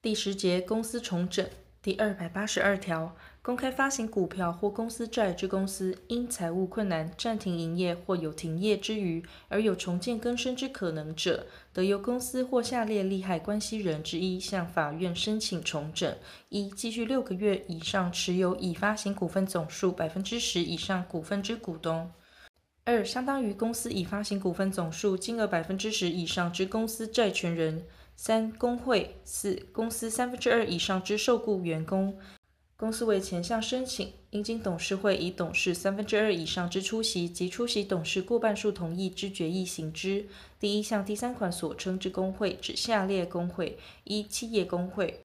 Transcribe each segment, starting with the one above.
第十节公司重整。第二百八十二条，公开发行股票或公司债之公司，因财务困难暂停营业或有停业之余，而有重建更生之可能者，得由公司或下列利害关系人之一向法院申请重整：一、继续六个月以上持有已发行股份总数百分之十以上股份之股东；二、相当于公司已发行股份总数金额百分之十以上之公司债权人；三、工会；四、公司三分之二以上之受雇员工。公司为前项申请，应经董事会以董事三分之二以上之出席及出席董事过半数同意之决议行之。第一项第三款所称之工会，指下列工会：一、企业工会；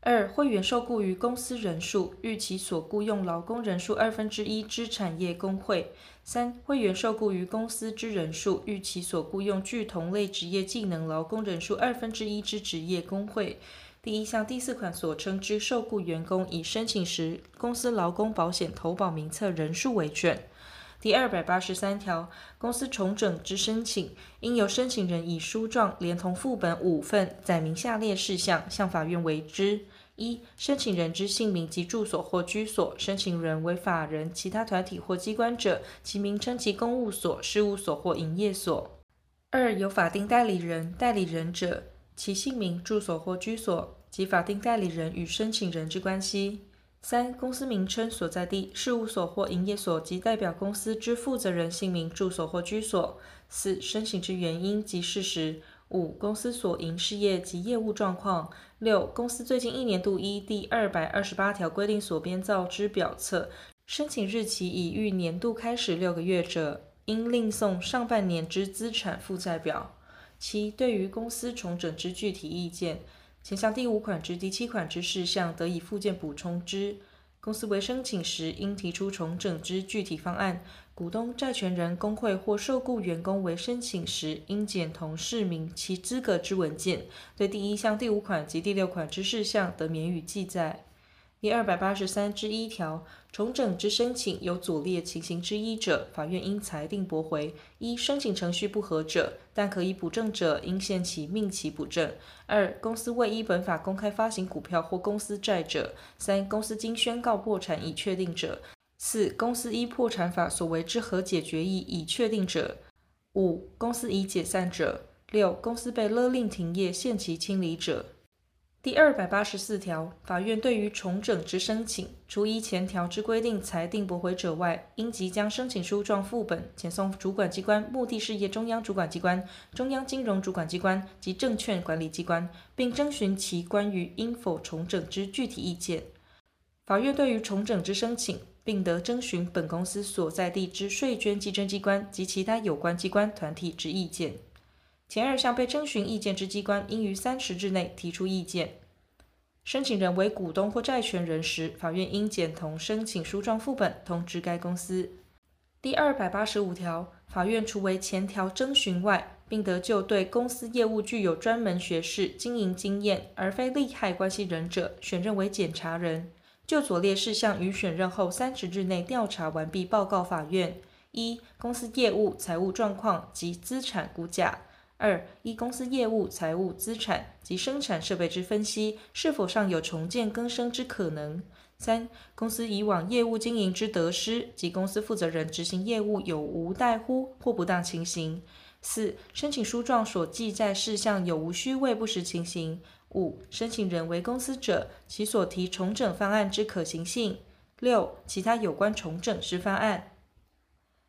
二、会员受雇于公司人数逾其所雇用劳工人数二分之一之产业工会；三、会员受雇于公司之人数与其所雇用具同类职业技能劳工人数二分之一之职业工会。第一项第四款所称之受雇员工，以申请时公司劳工保险投保名册人数为准。第二百八十三条，公司重整之申请，应由申请人以书状连同副本五份，载明下列事项，向法院为之：一、申请人之姓名及住所或居所；申请人为法人、其他团体或机关者，其名称及公务所、事务所或营业所；二、有法定代理人、代理人者。其姓名、住所或居所及法定代理人与申请人之关系；三、公司名称所在地、事务所或营业所及代表公司之负责人姓名、住所或居所；四、申请之原因及事实；五、公司所营事业及业务状况；六、公司最近一年度依第二百二十八条规定所编造之表册，申请日期已逾年度开始六个月者，应另送上半年之资产负债表。七、对于公司重整之具体意见，前项第五款之第七款之事项，得以附件补充之。公司为申请时，应提出重整之具体方案。股东、债权人、工会或受雇员工为申请时，应检同释明其资格之文件。对第一项第五款及第六款之事项，得免予记载。第二百八十三之一条，重整之申请有左列情形之一者，法院应裁定驳回：一、申请程序不合者，但可以补正者，应限期命其补正；二、公司未依本法公开发行股票或公司债者；三、公司经宣告破产已确定者；四、公司依破产法所为之和解决议已确定者；五、公司已解散者；六、公司被勒令停业限期清理者。第二百八十四条，法院对于重整之申请，除依前条之规定裁定驳回者外，应即将申请书状副本遣送主管机关目的事业中央主管机关、中央金融主管机关及证券管理机关，并征询其关于应否重整之具体意见。法院对于重整之申请，并得征询本公司所在地之税捐稽征机关及其他有关机关团体之意见。前二项被征询意见之机关，应于三十日内提出意见。申请人为股东或债权人时，法院应检同申请书状副本通知该公司。第二百八十五条，法院除为前条征询外，并得就对公司业务具有专门学识、经营经验而非利害关系人者，选任为检察人。就左列事项于选任后三十日内调查完毕，报告法院：一、公司业务、财务状况及资产估价。二、依公司业务、财务、资产及生产设备之分析，是否尚有重建更生之可能？三、公司以往业务经营之得失及公司负责人执行业务有无怠忽或不当情形？四、申请书状所记载事项有无虚伪不实情形？五、申请人为公司者，其所提重整方案之可行性？六、其他有关重整之方案。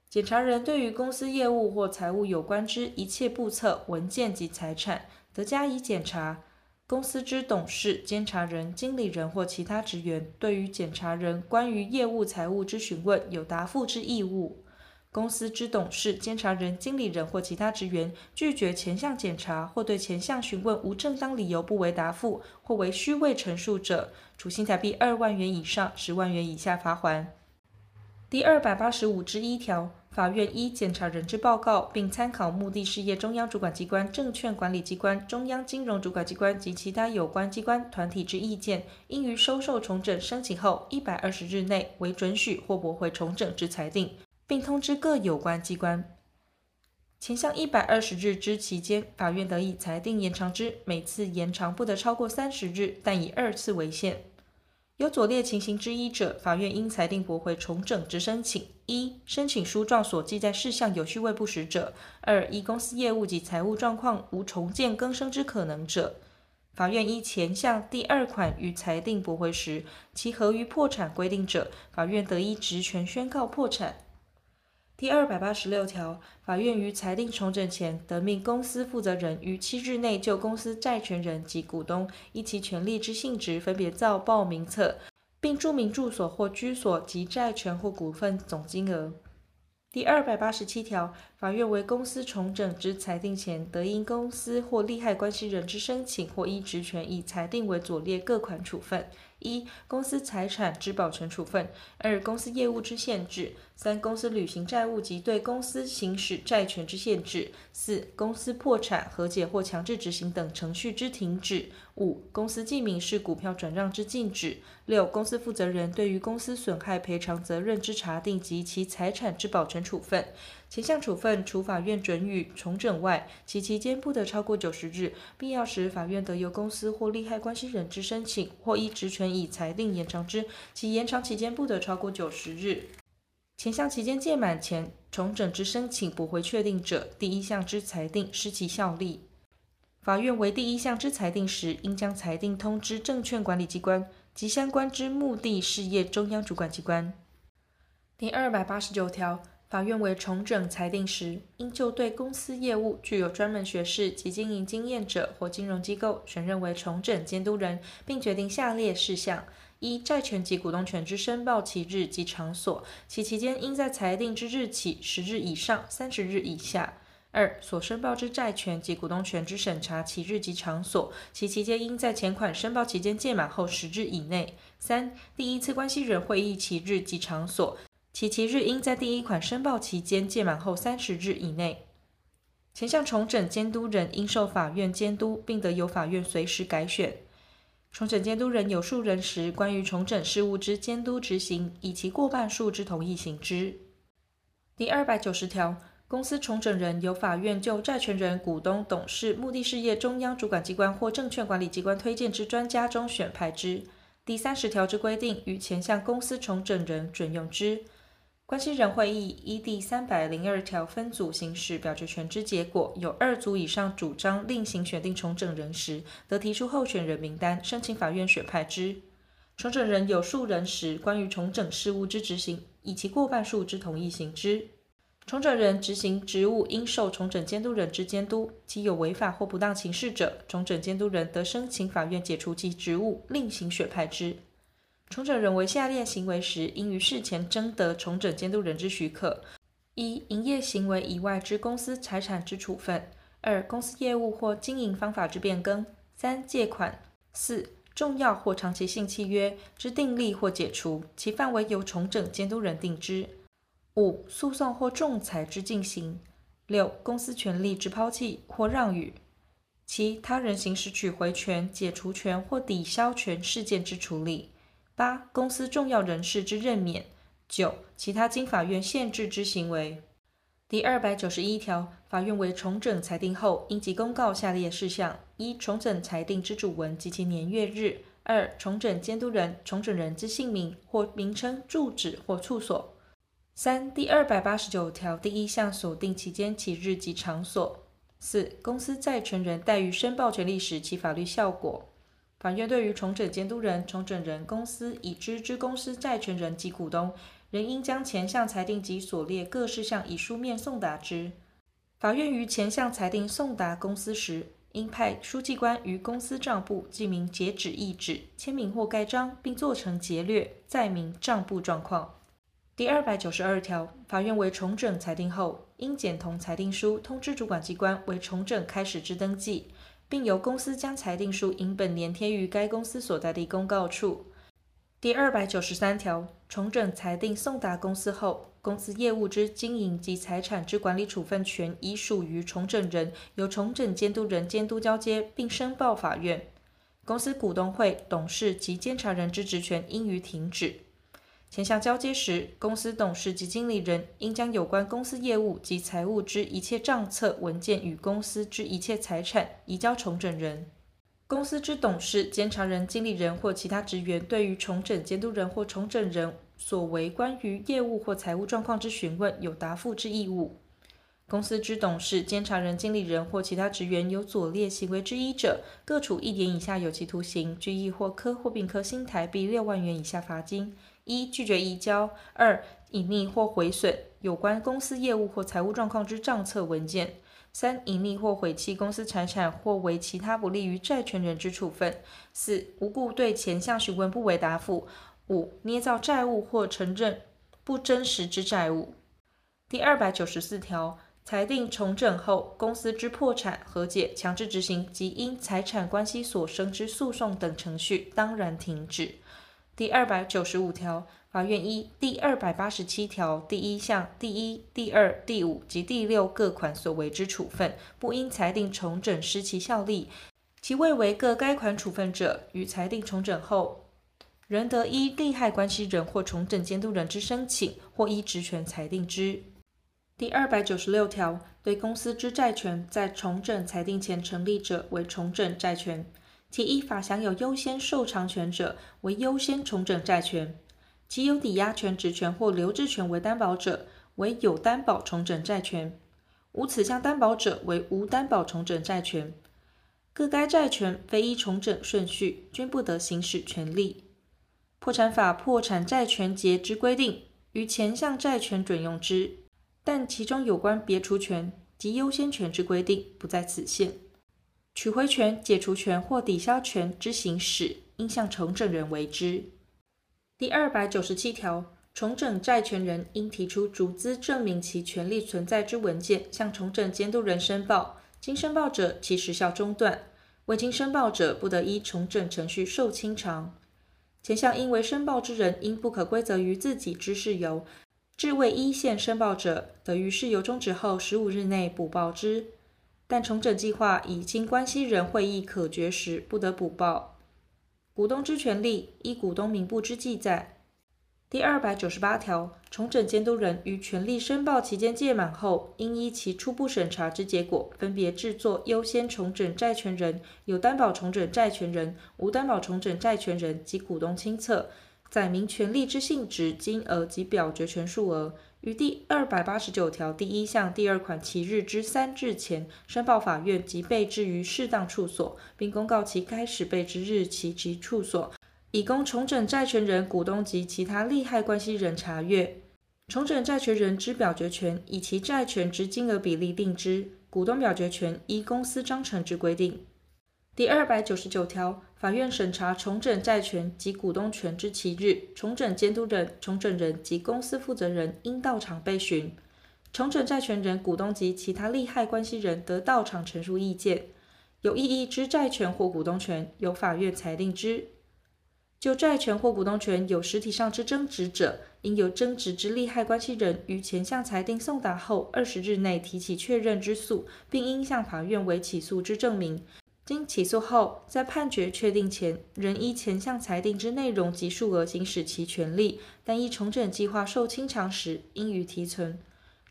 检查人对于公司业务或财务有关之一切簿册、文件及财产，得加以检查。公司之董事、监察人、经理人或其他职员，对于检查人关于业务、财务之询问，有答复之义务。公司之董事、监察人、经理人或其他职员拒绝前项检查，或对前项询问无正当理由不为答复，或为虚伪陈述者，处新台币二万元以上十万元以下罚锾。第二百八十五之一条。法院依检查人之报告，并参考目的事业中央主管机关、证券管理机关、中央金融主管机关及其他有关机关团体之意见，应于收受重整申请后一百二十日内为准许或驳回重整之裁定，并通知各有关机关。前项一百二十日之期间，法院得以裁定延长之，每次延长不得超过三十日，但以二次为限。有左列情形之一者，法院应裁定驳回重整之申请：一、申请书状所记载事项有序未不实者；二、一公司业务及财务状况无重建更生之可能者。法院依前项第二款予裁定驳回时，其合于破产规定者，法院得依职权宣告破产。第二百八十六条，法院于裁定重整前，得命公司负责人于七日内就公司债权人及股东依其权利之性质分别造报名册，并注明住所或居所及债权或股份总金额。第二百八十七条，法院为公司重整之裁定前，得因公司或利害关系人之申请，或依职权以裁定为左列各款处分。一、公司财产之保全处分；二、公司业务之限制；三、公司履行债务及对公司行使债权之限制；四、公司破产、和解或强制执行等程序之停止；五、公司记名式股票转让之禁止；六、公司负责人对于公司损害赔偿责任之查定及其财产之保全处分。前项处分，除法院准予重整外，其期间不得超过九十日。必要时，法院得由公司或利害关系人之申请，或依职权以裁定延长之。其延长期间不得超过九十日。前项期间届满前，重整之申请驳回确定者，第一项之裁定失其效力。法院为第一项之裁定时，应将裁定通知证券管理机关及相关之目的事业中央主管机关。第二百八十九条。法院为重整裁定时，应就对公司业务具有专门学识及经营经验者或金融机构选任为重整监督人，并决定下列事项：一、债权及股东权之申报期日及场所，其期间应在裁定之日起十日以上三十日以下；二、所申报之债权及股东权之审查期日及场所，其期间应在前款申报期间届满后十日以内；三、第一次关系人会议期日及场所。其期日应在第一款申报期间届满后三十日以内。前项重整监督人应受法院监督，并得由法院随时改选。重整监督人有数人时，关于重整事务之监督执行，以其过半数之同意行之。第二百九十条，公司重整人由法院就债权人、股东、董事、目的事业中央主管机关或证券管理机关推荐之专家中选派之。第三十条之规定，与前项公司重整人准用之。关系人会议依第三百零二条分组行使表决权之结果，有二组以上主张另行选定重整人时，得提出候选人名单，申请法院选派之。重整人有数人时，关于重整事务之执行，以其过半数之同意行之。重整人执行职务应受重整监督人之监督，其有违法或不当情事者，重整监督人得申请法院解除其职务，另行选派之。重整人为下列行为时，应于事前征得重整监督人之许可：一、营业行为以外之公司财产之处分；二、公司业务或经营方法之变更；三、借款；四、重要或长期性契约之订立或解除，其范围由重整监督人定之；五、诉讼或仲裁之进行；六、公司权利之抛弃或让与；七、他人行使取回权、解除权或抵销权事件之处理。八、公司重要人士之任免；九、其他经法院限制之行为。第二百九十一条，法院为重整裁定后，应即公告下列事项：一、重整裁定之主文及其年月日；二、重整监督人、重整人之姓名或名称、住址或处所；三、第二百八十九条第一项所定期间、期日及场所；四、公司债权人怠于申报权利时，其法律效果。法院对于重整监督人、重整人、公司已知之公司债权人及股东，仍应将前项裁定及所列各事项以书面送达之。法院于前项裁定送达公司时，应派书记官于公司账簿记明截止意旨，签名或盖章，并做成节略，载明账簿状况。第二百九十二条，法院为重整裁定后，应检同裁定书通知主管机关为重整开始之登记。并由公司将裁定书影本粘贴于该公司所在地公告处。第二百九十三条，重整裁定送达公司后，公司业务之经营及财产之管理处分权已属于重整人，由重整监督人监督交接，并申报法院。公司股东会、董事及监察人之职权应予停止。前项交接时，公司董事及经理人应将有关公司业务及财务之一切账册文件与公司之一切财产移交重整人。公司之董事、监察人、经理人或其他职员对于重整监督人或重整人所为关于业务或财务状况之询问，有答复之义务。公司之董事、监察人、经理人或其他职员有左列行为之一者，各处一年以下有期徒刑、拘役或科或并科新台币六万元以下罚金：一、拒绝移交；二、隐匿或毁损有关公司业务或财务状况之账册文件。三、隐匿或毁弃公司财产或为其他不利于债权人之处分；四、无故对前项询问不为答复；五、捏造债务或承认不真实之债务。第二百九十四条，裁定重整后，公司之破产、和解、强制执行及因财产关系所生之诉讼等程序，当然停止。第二百九十五条。法院依第二百八十七条第一项第一、第二、第五及第六各款所为之处分，不因裁定重整失其效力，其未为各该款处分者，于裁定重整后，仍得依利害关系人或重整监督人之申请，或依职权裁定之。第二百九十六条，对公司之债权在重整裁定前成立者，为重整债权；其依法享有优先受偿权者，为优先重整债权。其有抵押权、质权或留置权为担保者，为有担保重整债权；无此项担保者，为无担保重整债权。各该债权非依重整顺序，均不得行使权利。破产法破产债权节之规定，于前项债权准用之，但其中有关别除权及优先权之规定，不在此限。取回权、解除权或抵销权之行使，应向重整人为之。第二百九十七条，重整债权人应提出逐资证明其权利存在之文件，向重整监督人申报。经申报者，其时效中断；未经申报者，不得依重整程序受清偿。前项应为申报之人，应不可归责于自己之事由。至未依限申报者，得于事由终止后十五日内补报之。但重整计划已经关系人会议可决时，不得补报。股东之权利依股东名簿之记载。第二百九十八条，重整监督人于权利申报期间届满后，应依其初步审查之结果，分别制作优先重整债权人、有担保重整债权人、无担保重整债权人及股东清册，载明权利之性质、金额及表决权数额。于第二百八十九条第一项第二款其日之三日前申报法院及备置于适当处所，并公告其开始备置日期及处所，以供重整债权人、股东及其他利害关系人查阅。重整债权人之表决权以其债权之金额比例定之，股东表决权依公司章程之规定。第二百九十九条，法院审查重整债权及股东权之期日，重整监督人、重整人及公司负责人应到场备询。重整债权人、股东及其他利害关系人得到场陈述意见。有异议之债权或股东权，由法院裁定之。就债权或股东权有实体上之争执者，应由争执之利害关系人于前项裁定送达后二十日内提起确认之诉，并应向法院为起诉之证明。经起诉后，在判决确定前，仍依前项裁定之内容及数额行使其权利，但依重整计划受清偿时，应予提存。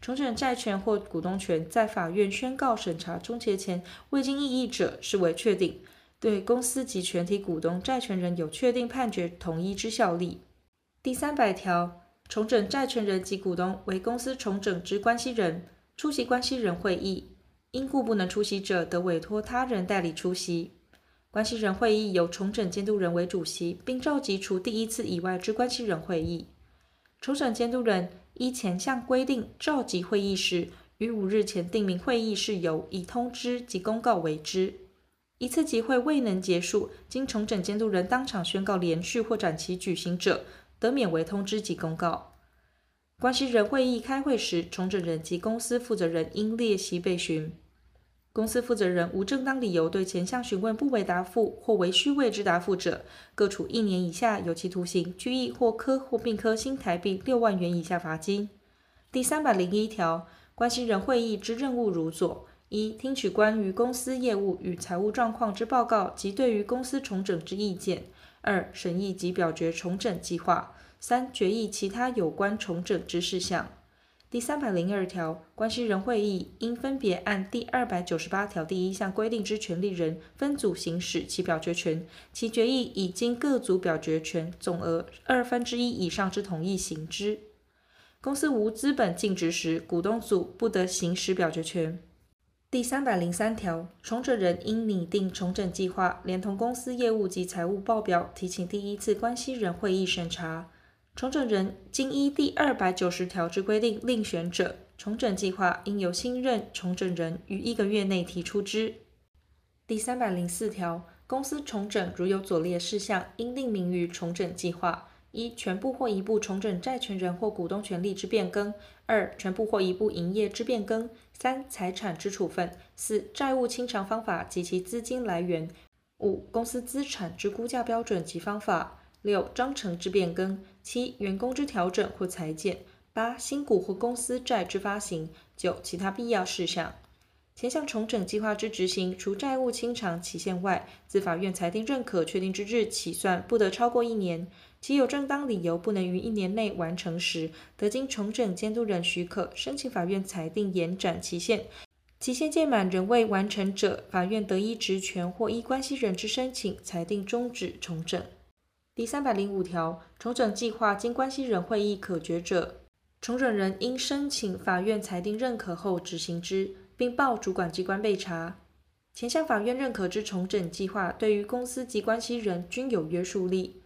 重整债权或股东权在法院宣告审查终结前未经异议者，视为确定，对公司及全体股东债权人有确定判决同一之效力。第三百条，重整债权人及股东为公司重整之关系人，出席关系人会议。因故不能出席者，得委托他人代理出席。关系人会议由重整监督人为主席，并召集除第一次以外之关系人会议。重整监督人依前项规定召集会议时，于五日前定明会议事由，以通知及公告为之。一次集会未能结束，经重整监督人当场宣告连续或展期举行者，得免为通知及公告。关系人会议开会时，重整人及公司负责人应列席备询。公司负责人无正当理由对前项询问不为答复或为虚伪之答复者，各处一年以下有期徒刑、拘役或科或并科新台币六万元以下罚金。第三百零一条，关系人会议之任务如左：一、听取关于公司业务与财务状况之报告及对于公司重整之意见；二、审议及表决重整计划。三、决议其他有关重整之事项。第三百零二条，关系人会议应分别按第二百九十八条第一项规定之权利人分组行使其表决权，其决议已经各组表决权总额二分之一以上之同意行之。公司无资本净值时，股东组不得行使表决权。第三百零三条，重整人应拟定重整计划，连同公司业务及财务报表，提请第一次关系人会议审查。重整人经依第二百九十条之规定另选者，重整计划应由新任重整人于一个月内提出之。第三百零四条，公司重整如有左列事项，应定名于重整计划：一、全部或一部重整债权人或股东权利之变更；二、全部或一部营业之变更；三、财产之处分；四、债务清偿方法及其资金来源；五、公司资产之估价标准及方法。六、章程之变更；七、员工之调整或裁减；八、新股或公司债之发行；九、其他必要事项。前项重整计划之执行，除债务清偿期限外，自法院裁定认可确定之日起算，不得超过一年。其有正当理由不能于一年内完成时，得经重整监督人许可，申请法院裁定延展期限。期限届满仍未完成者，法院得依职权或依关系人之申请，裁定终止重整。第三百零五条，重整计划经关系人会议可决者，重整人应申请法院裁定认可后执行之，并报主管机关备查。前项法院认可之重整计划，对于公司及关系人均有约束力，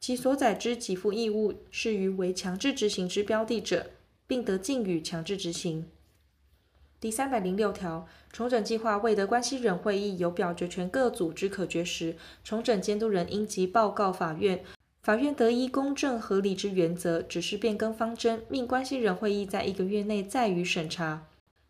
其所载之给付义务适于为强制执行之标的者，并得径予强制执行。第三百零六条，重整计划未得关系人会议有表决权各组织可决时，重整监督人应即报告法院，法院得依公正合理之原则，指示变更方针，命关系人会议在一个月内再予审查。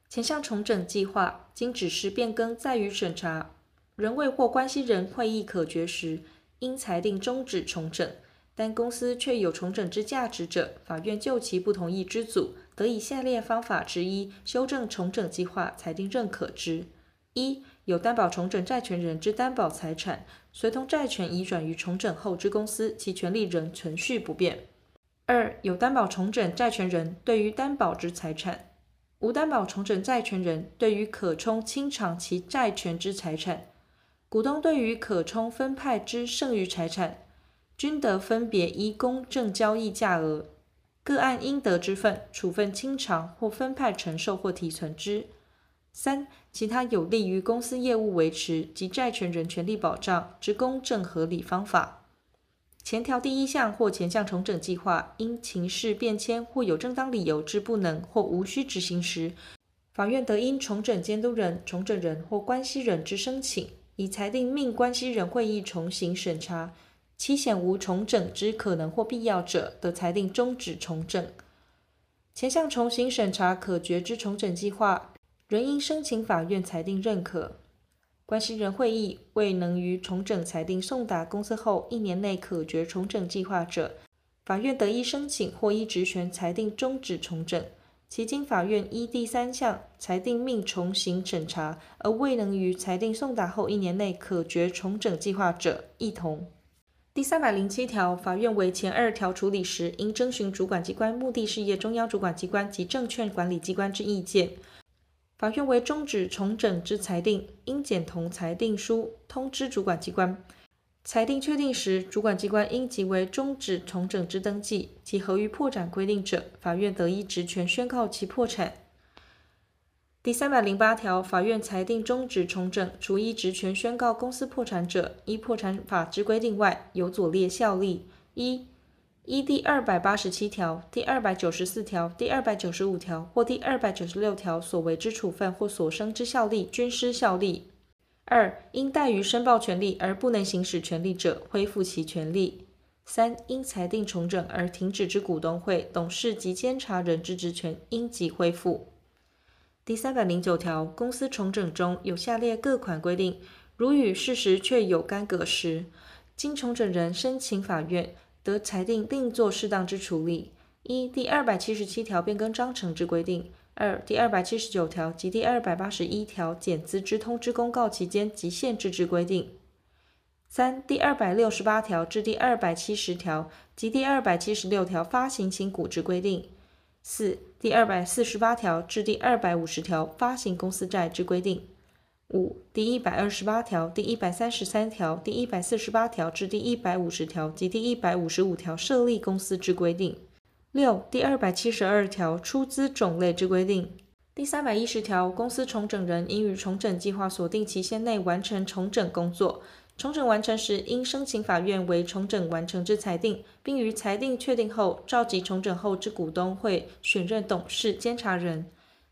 前项重整计划经指示变更再予审查，仍未获关系人会议可决时，应裁定终止重整。但公司确有重整之价值者，法院就其不同意之组，得以下列方法之一修正重整计划，裁定认可之：一、有担保重整债权人之担保财产，随同债权移转于重整后之公司，其权利仍存续不变；二、有担保重整债权人对于担保之财产，无担保重整债权人对于可充清偿其债权之财产，股东对于可充分派之剩余财产。均得分别依公正交易价额，个案应得之份处分清偿或分派承受或提存之。三、其他有利于公司业务维持及债权人权利保障之公正合理方法。前条第一项或前项重整计划因情势变迁或有正当理由之不能或无需执行时，法院得因重整监督人、重整人或关系人之申请，以裁定命关系人会议重新审查。其显无重整之可能或必要者，得裁定终止重整。前项重新审查可决之重整计划，仍应申请法院裁定认可。关系人会议未能于重整裁定送达公司后一年内可决重整计划者，法院得依申请或依职权裁定终止重整。其经法院依第三项裁定命重行审查，而未能于裁定送达后一年内可决重整计划者，亦同。第三百零七条，法院为前二条处理时，应征询主管机关目的事业中央主管机关及证券管理机关之意见。法院为终止重整之裁定，应检同裁定书通知主管机关。裁定确定时，主管机关应即为终止重整之登记，其合于破产规定者，法院得依职权宣告其破产。第三百零八条，法院裁定终止重整，除依职权宣告公司破产者，依破产法之规定外，有左列效力：一、依第二百八十七条、第二百九十四条、第二百九十五条或第二百九十六条所为之处分或所生之效力均失效力；二、因怠于申报权利而不能行使权利者，恢复其权利；三、因裁定重整而停止之股东会、董事及监察人之职权，应即恢复。第三百零九条，公司重整中有下列各款规定，如与事实确有干戈时，经重整人申请法院，得裁定另作适当之处理。一、第二百七十七条变更章程之规定；二、第二百七十九条及第二百八十一条减资之通知公告期间及限制之规定。三、第二百六十八条至第二百七十条及第二百七十六条发行新股之规定；四、第二百四十八条至第二百五十条发行公司债之规定；五、第一百二十八条、第一百三十三条、第一百四十八条至第一百五十条及第一百五十五条设立公司之规定；六、第二百七十二条出资种类之规定。第三百一十条，公司重整人应于重整计划所定期限内完成重整工作。重整完成时，应申请法院为重整完成之裁定，并于裁定确定后，召集重整后之股东会选任董事、监察人。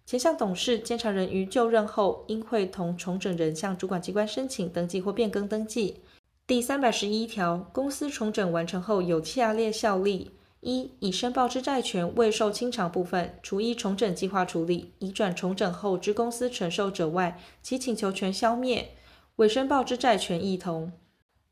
前项董事、监察人于就任后，应会同重整人向主管机关申请登记或变更登记。第三百十一条，公司重整完成后有下列效力。一、已申报之债权未受清偿部分，除依重整计划处理，移转重整后之公司承受者外，其请求权消灭；未申报之债权异同。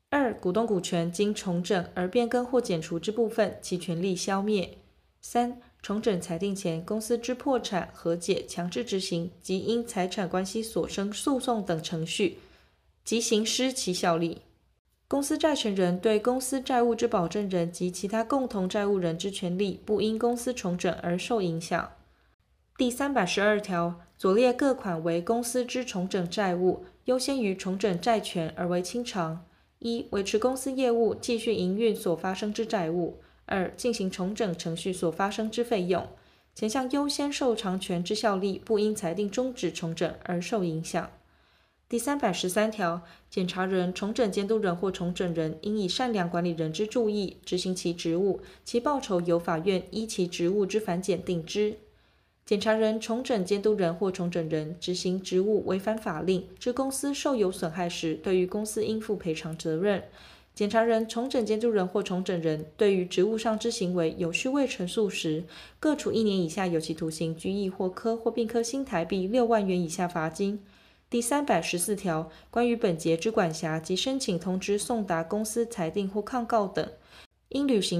二、股东股权经重整而变更或减除之部分，其权利消灭。三、重整裁定前，公司之破产、和解、强制执行及因财产关系所生诉讼等程序，即行失其效力。公司债权人对公司债务之保证人及其他共同债务人之权利，不因公司重整而受影响。第三百十二条，左列各款为公司之重整债务，优先于重整债权而为清偿：一、维持公司业务继续营运所发生之债务；二、进行重整程序所发生之费用。前项优先受偿权之效力，不因裁定终止重整而受影响。第三百十三条，检查人、重整监督人或重整人应以善良管理人之注意执行其职务，其报酬由法院依其职务之繁简定之。检查人、重整监督人或重整人执行职务违反法令，致公司受有损害时，对于公司应负赔偿责任。检查人、重整监督人或重整人对于职务上之行为有序未陈述时，各处一年以下有期徒刑、拘役或科或并科新台币六万元以下罚金。第三百十四条，关于本节之管辖及申请通知送达公司裁定或抗告等，应履行